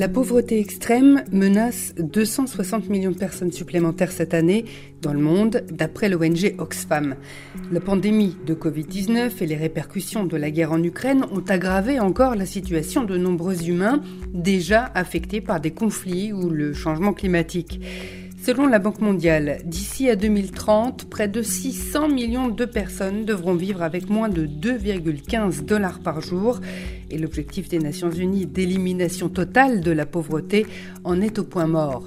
La pauvreté extrême menace 260 millions de personnes supplémentaires cette année dans le monde, d'après l'ONG Oxfam. La pandémie de Covid-19 et les répercussions de la guerre en Ukraine ont aggravé encore la situation de nombreux humains déjà affectés par des conflits ou le changement climatique. Selon la Banque mondiale, d'ici à 2030, près de 600 millions de personnes devront vivre avec moins de 2,15 dollars par jour et l'objectif des Nations Unies d'élimination totale de la pauvreté en est au point mort.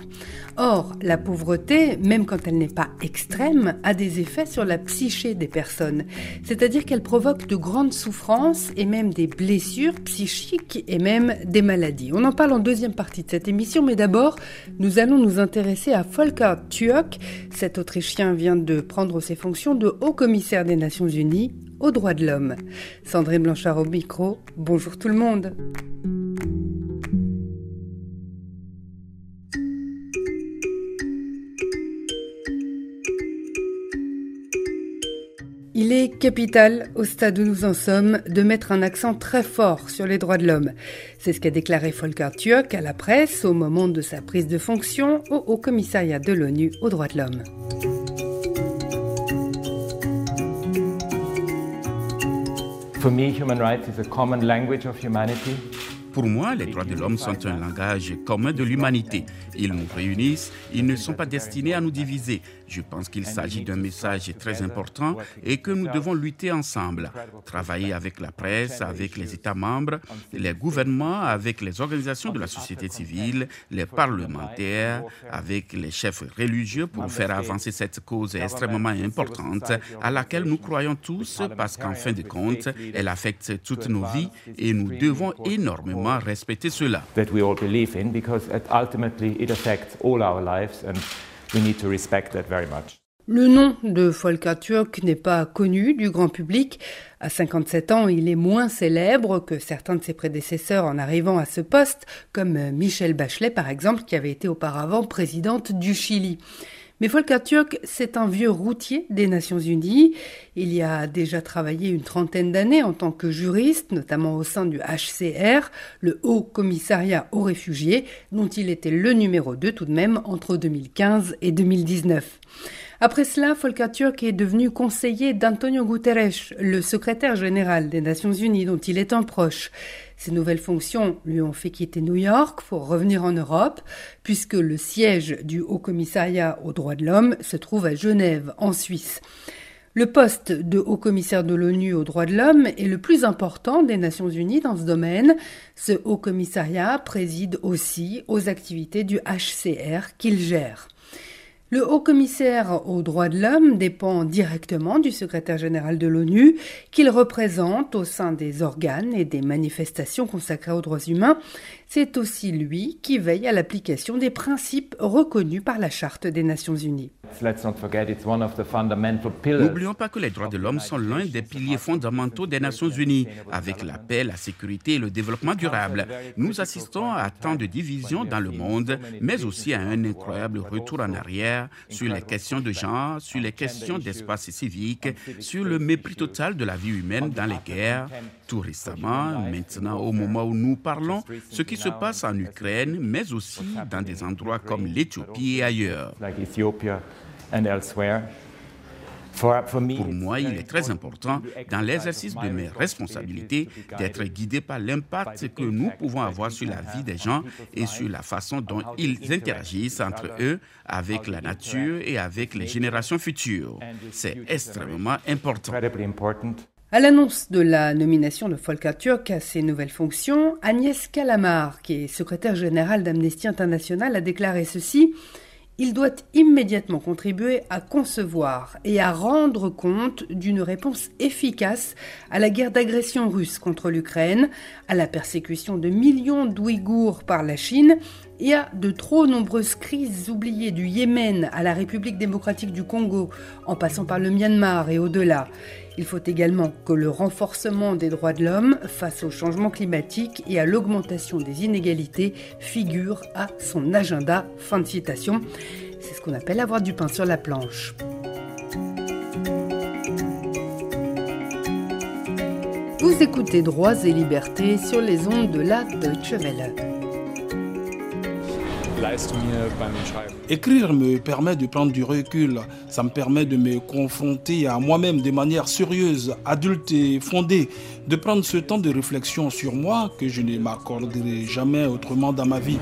Or, la pauvreté, même quand elle n'est pas extrême, a des effets sur la psyché des personnes, c'est-à-dire qu'elle provoque de grandes souffrances et même des blessures psychiques et même des maladies. On en parle en deuxième partie de cette émission, mais d'abord, nous allons nous intéresser à Volker Türk. Cet Autrichien vient de prendre ses fonctions de haut commissaire des Nations Unies aux droits de l'homme. Sandrine Blanchard au micro, bonjour tout le monde. Il est capital, au stade où nous en sommes, de mettre un accent très fort sur les droits de l'homme. C'est ce qu'a déclaré Volker Türk à la presse au moment de sa prise de fonction au Haut Commissariat de l'ONU aux droits de l'homme. Pour moi, les droits de l'homme sont un langage commun de l'humanité. Ils nous réunissent, ils ne sont pas destinés à nous diviser. Je pense qu'il s'agit d'un message très important et que nous devons lutter ensemble, travailler avec la presse, avec les États membres, les gouvernements, avec les organisations de la société civile, les parlementaires, avec les chefs religieux pour faire avancer cette cause extrêmement importante à laquelle nous croyons tous parce qu'en fin de compte, elle affecte toutes nos vies et nous devons énormément respecter cela. We need to respect that very much. Le nom de Volker Türk n'est pas connu du grand public. À 57 ans, il est moins célèbre que certains de ses prédécesseurs en arrivant à ce poste, comme Michel Bachelet par exemple, qui avait été auparavant présidente du Chili. Mais Volker Türk, c'est un vieux routier des Nations Unies. Il y a déjà travaillé une trentaine d'années en tant que juriste, notamment au sein du HCR, le Haut Commissariat aux réfugiés, dont il était le numéro 2 tout de même entre 2015 et 2019. Après cela, Volker Türk est devenu conseiller d'Antonio Guterres, le secrétaire général des Nations Unies dont il est un proche. Ces nouvelles fonctions lui ont fait quitter New York pour revenir en Europe, puisque le siège du Haut Commissariat aux droits de l'homme se trouve à Genève, en Suisse. Le poste de haut commissaire de l'ONU aux droits de l'homme est le plus important des Nations Unies dans ce domaine. Ce haut commissariat préside aussi aux activités du HCR qu'il gère. Le haut commissaire aux droits de l'homme dépend directement du secrétaire général de l'ONU, qu'il représente au sein des organes et des manifestations consacrées aux droits humains. C'est aussi lui qui veille à l'application des principes reconnus par la Charte des Nations Unies. N'oublions pas que les droits de l'homme sont l'un des piliers fondamentaux des Nations Unies, avec la paix, la sécurité et le développement durable. Nous assistons à tant de divisions dans le monde, mais aussi à un incroyable retour en arrière sur les questions de genre, sur les questions d'espace civique, sur le mépris total de la vie humaine dans les guerres. Tout récemment, maintenant au moment où nous parlons, ce qui se passe en Ukraine, mais aussi dans des endroits comme l'Éthiopie et ailleurs. Pour moi, il est très important, dans l'exercice de mes responsabilités, d'être guidé par l'impact que nous pouvons avoir sur la vie des gens et sur la façon dont ils interagissent entre eux, avec la nature et avec les générations futures. C'est extrêmement important. À l'annonce de la nomination de Volker Türk à ses nouvelles fonctions, Agnès Calamar, qui est secrétaire générale d'Amnesty International, a déclaré ceci il doit immédiatement contribuer à concevoir et à rendre compte d'une réponse efficace à la guerre d'agression russe contre l'Ukraine, à la persécution de millions d'Ouïghours par la Chine et à de trop nombreuses crises oubliées du Yémen à la République démocratique du Congo, en passant par le Myanmar et au-delà. Il faut également que le renforcement des droits de l'homme face au changement climatique et à l'augmentation des inégalités figure à son agenda. Fin de citation. C'est ce qu'on appelle avoir du pain sur la planche. Vous écoutez Droits et Libertés sur les ondes de la Deutsche Welle. Écrire me permet de prendre du recul. Ça me permet de me confronter à moi-même de manière sérieuse, adulte et fondée, de prendre ce temps de réflexion sur moi que je ne m'accorderai jamais autrement dans ma vie.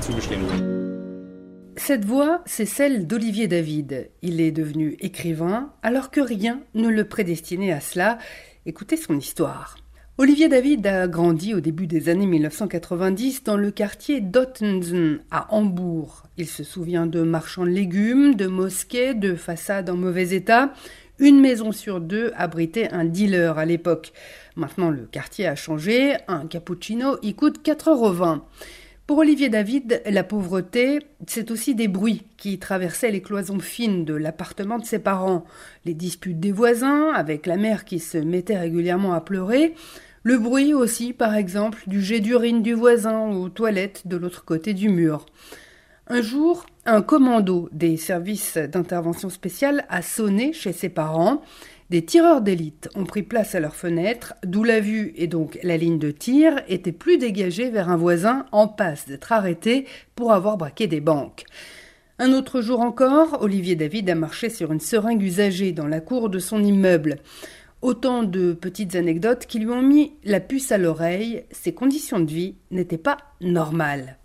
Cette voix, c'est celle d'Olivier David. Il est devenu écrivain alors que rien ne le prédestinait à cela. Écoutez son histoire. Olivier David a grandi au début des années 1990 dans le quartier d'Ottensen à Hambourg. Il se souvient de marchands de légumes, de mosquées, de façades en mauvais état. Une maison sur deux abritait un dealer à l'époque. Maintenant, le quartier a changé. Un cappuccino y coûte 4,20 euros. Pour Olivier David, la pauvreté, c'est aussi des bruits qui traversaient les cloisons fines de l'appartement de ses parents, les disputes des voisins avec la mère qui se mettait régulièrement à pleurer, le bruit aussi, par exemple, du jet d'urine du voisin aux toilettes de l'autre côté du mur. Un jour, un commando des services d'intervention spéciale a sonné chez ses parents. Des tireurs d'élite ont pris place à leur fenêtre, d'où la vue et donc la ligne de tir étaient plus dégagées vers un voisin en passe d'être arrêté pour avoir braqué des banques. Un autre jour encore, Olivier David a marché sur une seringue usagée dans la cour de son immeuble. Autant de petites anecdotes qui lui ont mis la puce à l'oreille, ses conditions de vie n'étaient pas normales.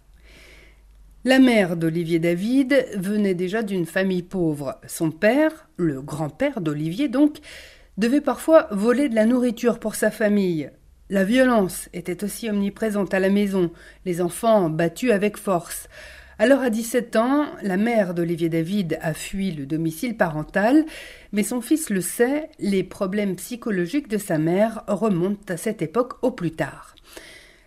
La mère d'Olivier David venait déjà d'une famille pauvre. Son père, le grand-père d'Olivier donc, devait parfois voler de la nourriture pour sa famille. La violence était aussi omniprésente à la maison, les enfants battus avec force. Alors à 17 ans, la mère d'Olivier David a fui le domicile parental, mais son fils le sait, les problèmes psychologiques de sa mère remontent à cette époque au plus tard.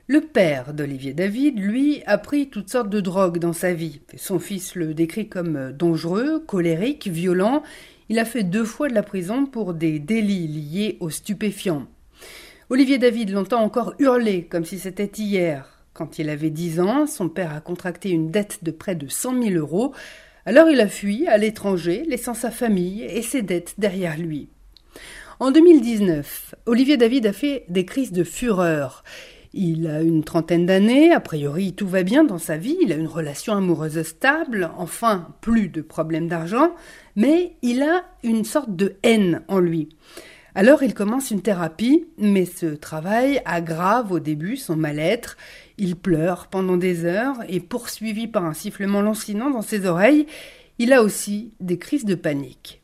Le père d'Olivier David, lui, a pris toutes sortes de drogues dans sa vie. Son fils le décrit comme dangereux, colérique, violent. Il a fait deux fois de la prison pour des délits liés aux stupéfiants. Olivier David l'entend encore hurler comme si c'était hier. Quand il avait 10 ans, son père a contracté une dette de près de 100 000 euros. Alors il a fui à l'étranger, laissant sa famille et ses dettes derrière lui. En 2019, Olivier David a fait des crises de fureur. Il a une trentaine d'années, a priori tout va bien dans sa vie, il a une relation amoureuse stable, enfin plus de problèmes d'argent, mais il a une sorte de haine en lui. Alors il commence une thérapie, mais ce travail aggrave au début son mal-être. Il pleure pendant des heures et poursuivi par un sifflement lancinant dans ses oreilles, il a aussi des crises de panique.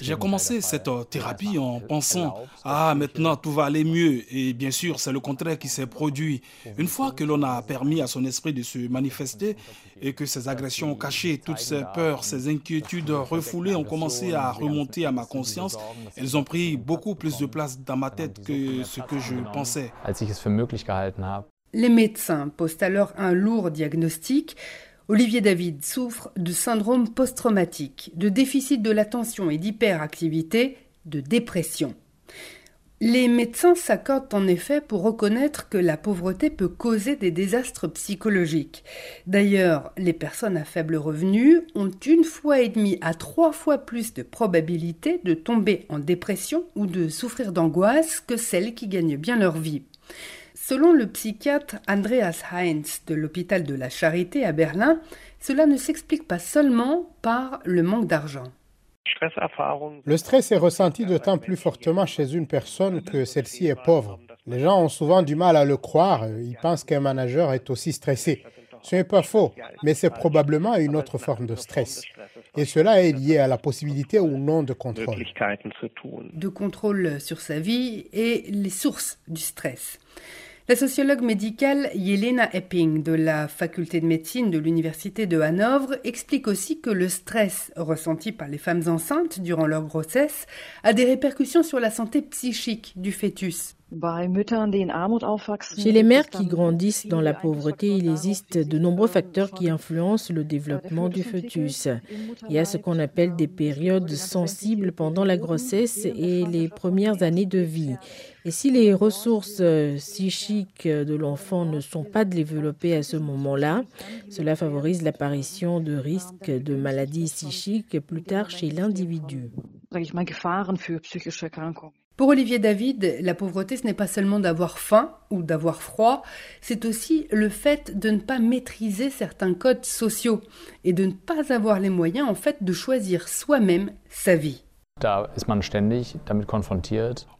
J'ai commencé cette euh, thérapie en pensant ah maintenant tout va aller mieux. Et bien sûr c'est le contraire qui s'est produit. Une fois que l'on a permis à son esprit de se manifester et que ses agressions cachées, toutes ses peurs, ses inquiétudes refoulées ont commencé à remonter à ma conscience, elles ont pris beaucoup plus de place dans ma tête que ce que je pensais. Les médecins posent alors un lourd diagnostic Olivier David souffre de syndrome post-traumatique, de déficit de l'attention et d'hyperactivité, de dépression. Les médecins s'accordent en effet pour reconnaître que la pauvreté peut causer des désastres psychologiques. D'ailleurs, les personnes à faible revenu ont une fois et demie à trois fois plus de probabilité de tomber en dépression ou de souffrir d'angoisse que celles qui gagnent bien leur vie. Selon le psychiatre Andreas Heinz de l'hôpital de la Charité à Berlin, cela ne s'explique pas seulement par le manque d'argent. Le stress est ressenti d'autant plus fortement chez une personne que celle-ci est pauvre. Les gens ont souvent du mal à le croire. Ils pensent qu'un manager est aussi stressé. Ce n'est pas faux, mais c'est probablement une autre forme de stress. Et cela est lié à la possibilité ou non de contrôle. De contrôle sur sa vie et les sources du stress. La sociologue médicale Yelena Epping de la faculté de médecine de l'université de Hanovre explique aussi que le stress ressenti par les femmes enceintes durant leur grossesse a des répercussions sur la santé psychique du fœtus. Chez les mères qui grandissent dans la pauvreté, il existe de nombreux facteurs qui influencent le développement du fœtus. Il y a ce qu'on appelle des périodes sensibles pendant la grossesse et les premières années de vie. Et si les ressources psychiques de l'enfant ne sont pas développées à ce moment-là, cela favorise l'apparition de risques de maladies psychiques plus tard chez l'individu. Pour Olivier David, la pauvreté, ce n'est pas seulement d'avoir faim ou d'avoir froid, c'est aussi le fait de ne pas maîtriser certains codes sociaux et de ne pas avoir les moyens, en fait, de choisir soi-même sa vie.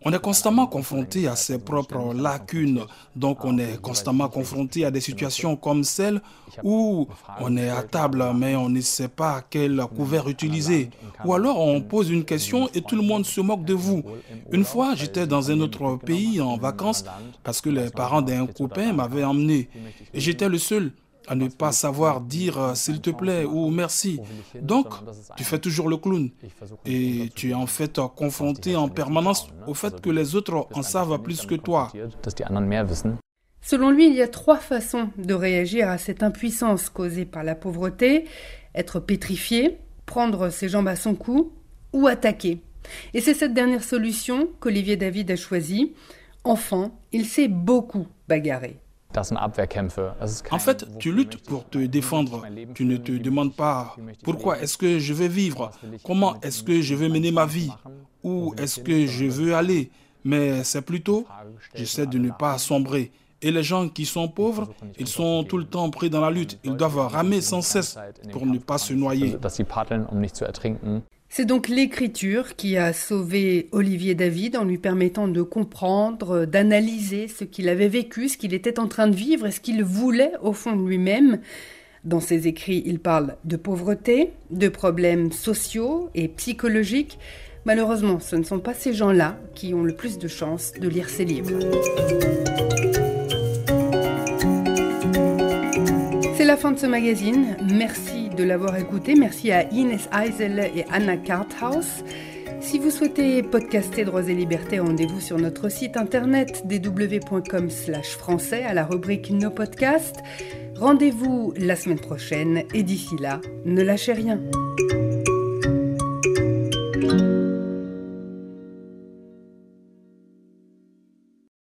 On est constamment confronté à ses propres lacunes, donc on est constamment confronté à des situations comme celle où on est à table mais on ne sait pas quel couvert utiliser, ou alors on pose une question et tout le monde se moque de vous. Une fois, j'étais dans un autre pays en vacances parce que les parents d'un copain m'avaient emmené et j'étais le seul à ne pas savoir dire euh, s'il te plaît ou merci. Donc, tu fais toujours le clown. Et tu es en fait confronté en permanence au fait que les autres en savent plus que toi. Selon lui, il y a trois façons de réagir à cette impuissance causée par la pauvreté. Être pétrifié, prendre ses jambes à son cou ou attaquer. Et c'est cette dernière solution qu'Olivier David a choisie. Enfin, il s'est beaucoup bagarré. En fait, tu luttes pour te défendre. Tu ne te demandes pas pourquoi est-ce que je vais vivre, comment est-ce que je vais mener ma vie, où est-ce que je veux aller? Mais c'est plutôt, j'essaie de ne pas sombrer. Et les gens qui sont pauvres, ils sont tout le temps pris dans la lutte. Ils doivent ramer sans cesse pour ne pas se noyer. C'est donc l'écriture qui a sauvé Olivier David en lui permettant de comprendre, d'analyser ce qu'il avait vécu, ce qu'il était en train de vivre et ce qu'il voulait au fond de lui-même. Dans ses écrits, il parle de pauvreté, de problèmes sociaux et psychologiques. Malheureusement, ce ne sont pas ces gens-là qui ont le plus de chances de lire ses livres. C'est la fin de ce magazine. Merci l'avoir écouté. Merci à Ines Eisel et Anna Karthaus. Si vous souhaitez podcaster Droits et Libertés, rendez-vous sur notre site internet www.com français à la rubrique Nos podcasts. Rendez-vous la semaine prochaine et d'ici là, ne lâchez rien.